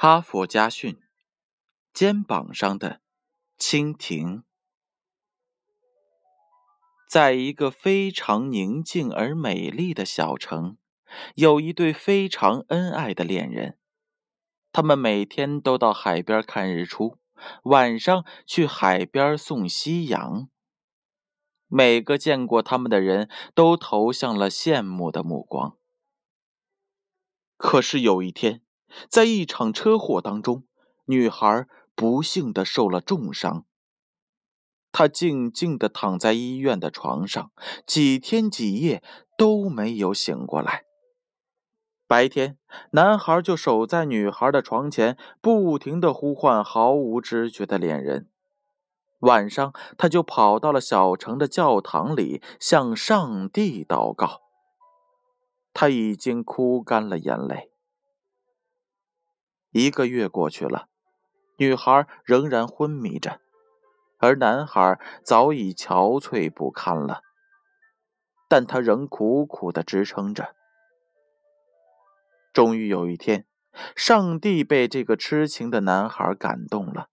哈佛家训：肩膀上的蜻蜓。在一个非常宁静而美丽的小城，有一对非常恩爱的恋人。他们每天都到海边看日出，晚上去海边送夕阳。每个见过他们的人都投向了羡慕的目光。可是有一天，在一场车祸当中，女孩不幸的受了重伤。她静静的躺在医院的床上，几天几夜都没有醒过来。白天，男孩就守在女孩的床前，不停的呼唤毫无知觉的恋人；晚上，他就跑到了小城的教堂里，向上帝祷告。他已经哭干了眼泪。一个月过去了，女孩仍然昏迷着，而男孩早已憔悴不堪了。但他仍苦苦的支撑着。终于有一天，上帝被这个痴情的男孩感动了，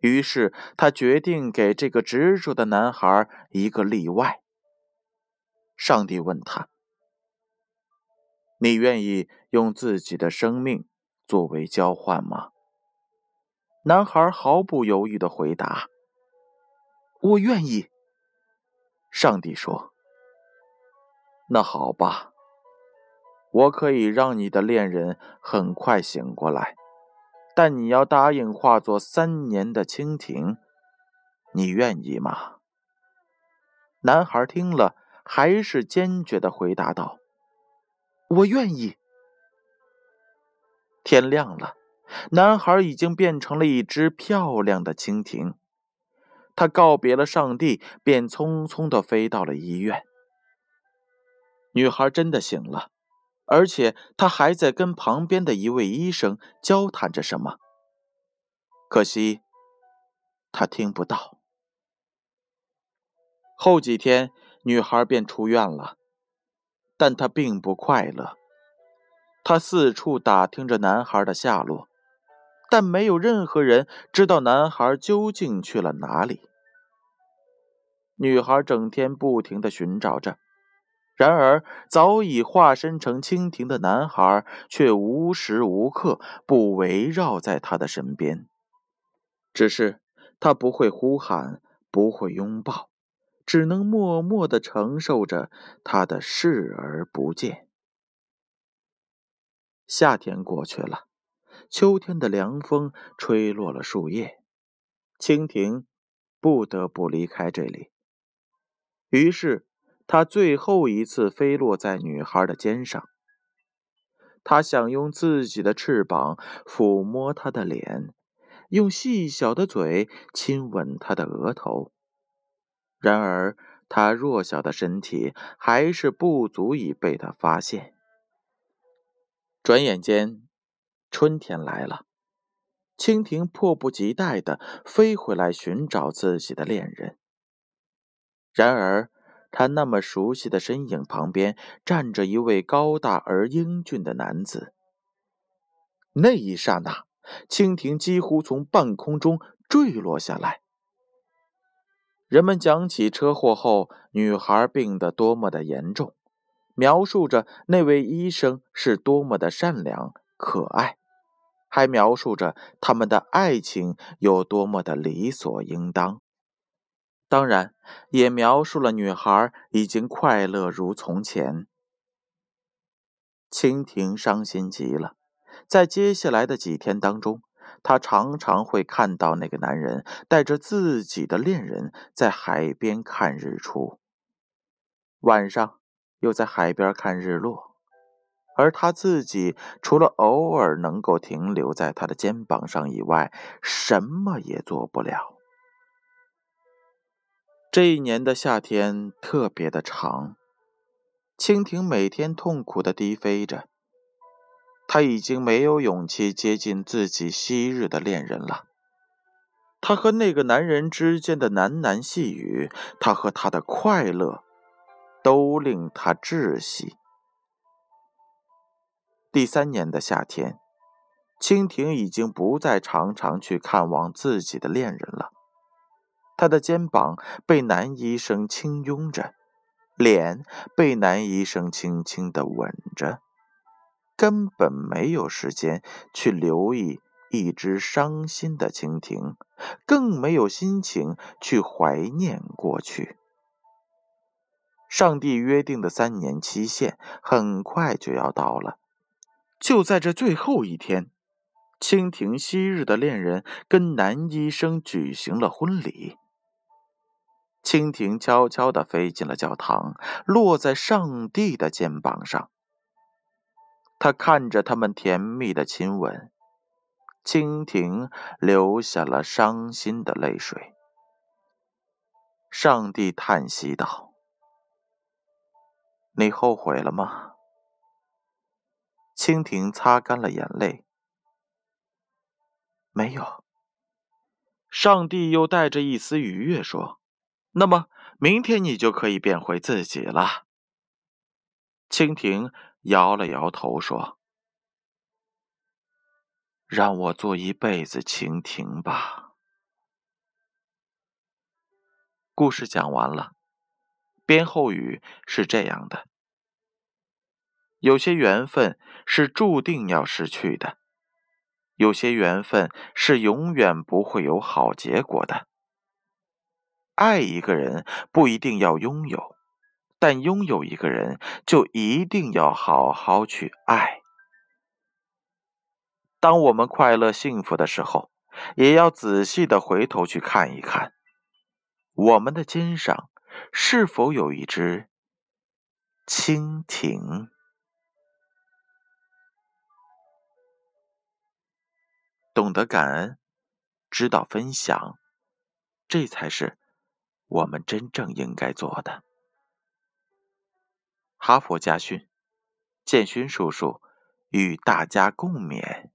于是他决定给这个执着的男孩一个例外。上帝问他。你愿意用自己的生命作为交换吗？男孩毫不犹豫的回答：“我愿意。”上帝说：“那好吧，我可以让你的恋人很快醒过来，但你要答应化作三年的蜻蜓，你愿意吗？”男孩听了，还是坚决的回答道。我愿意。天亮了，男孩已经变成了一只漂亮的蜻蜓。他告别了上帝，便匆匆的飞到了医院。女孩真的醒了，而且她还在跟旁边的一位医生交谈着什么。可惜，她听不到。后几天，女孩便出院了。但她并不快乐，他四处打听着男孩的下落，但没有任何人知道男孩究竟去了哪里。女孩整天不停的寻找着，然而早已化身成蜻蜓的男孩却无时无刻不围绕在她的身边，只是他不会呼喊，不会拥抱。只能默默的承受着他的视而不见。夏天过去了，秋天的凉风吹落了树叶，蜻蜓不得不离开这里。于是，它最后一次飞落在女孩的肩上。它想用自己的翅膀抚摸她的脸，用细小的嘴亲吻她的额头。然而，他弱小的身体还是不足以被他发现。转眼间，春天来了，蜻蜓迫不及待地飞回来寻找自己的恋人。然而，他那么熟悉的身影旁边站着一位高大而英俊的男子。那一刹那，蜻蜓几乎从半空中坠落下来。人们讲起车祸后女孩病得多么的严重，描述着那位医生是多么的善良可爱，还描述着他们的爱情有多么的理所应当。当然，也描述了女孩已经快乐如从前。蜻蜓伤心极了，在接下来的几天当中。他常常会看到那个男人带着自己的恋人在海边看日出，晚上又在海边看日落，而他自己除了偶尔能够停留在他的肩膀上以外，什么也做不了。这一年的夏天特别的长，蜻蜓每天痛苦的低飞着。他已经没有勇气接近自己昔日的恋人了。他和那个男人之间的喃喃细语，他和他的快乐，都令他窒息。第三年的夏天，蜻蜓已经不再常常去看望自己的恋人了。他的肩膀被男医生轻拥着，脸被男医生轻轻的吻着，根本没有时间去留意一只伤心的蜻蜓，更没有心情去怀念过去。上帝约定的三年期限很快就要到了，就在这最后一天，蜻蜓昔日的恋人跟男医生举行了婚礼。蜻蜓悄悄地飞进了教堂，落在上帝的肩膀上。他看着他们甜蜜的亲吻，蜻蜓流下了伤心的泪水。上帝叹息道：“你后悔了吗？”蜻蜓擦干了眼泪，没有。上帝又带着一丝愉悦说。那么，明天你就可以变回自己了。蜻蜓摇了摇头说：“让我做一辈子蜻蜓吧。”故事讲完了，编后语是这样的：有些缘分是注定要失去的，有些缘分是永远不会有好结果的。爱一个人不一定要拥有，但拥有一个人就一定要好好去爱。当我们快乐幸福的时候，也要仔细的回头去看一看，我们的肩上是否有一只蜻蜓。懂得感恩，知道分享，这才是。我们真正应该做的。哈佛家训，建勋叔叔与大家共勉。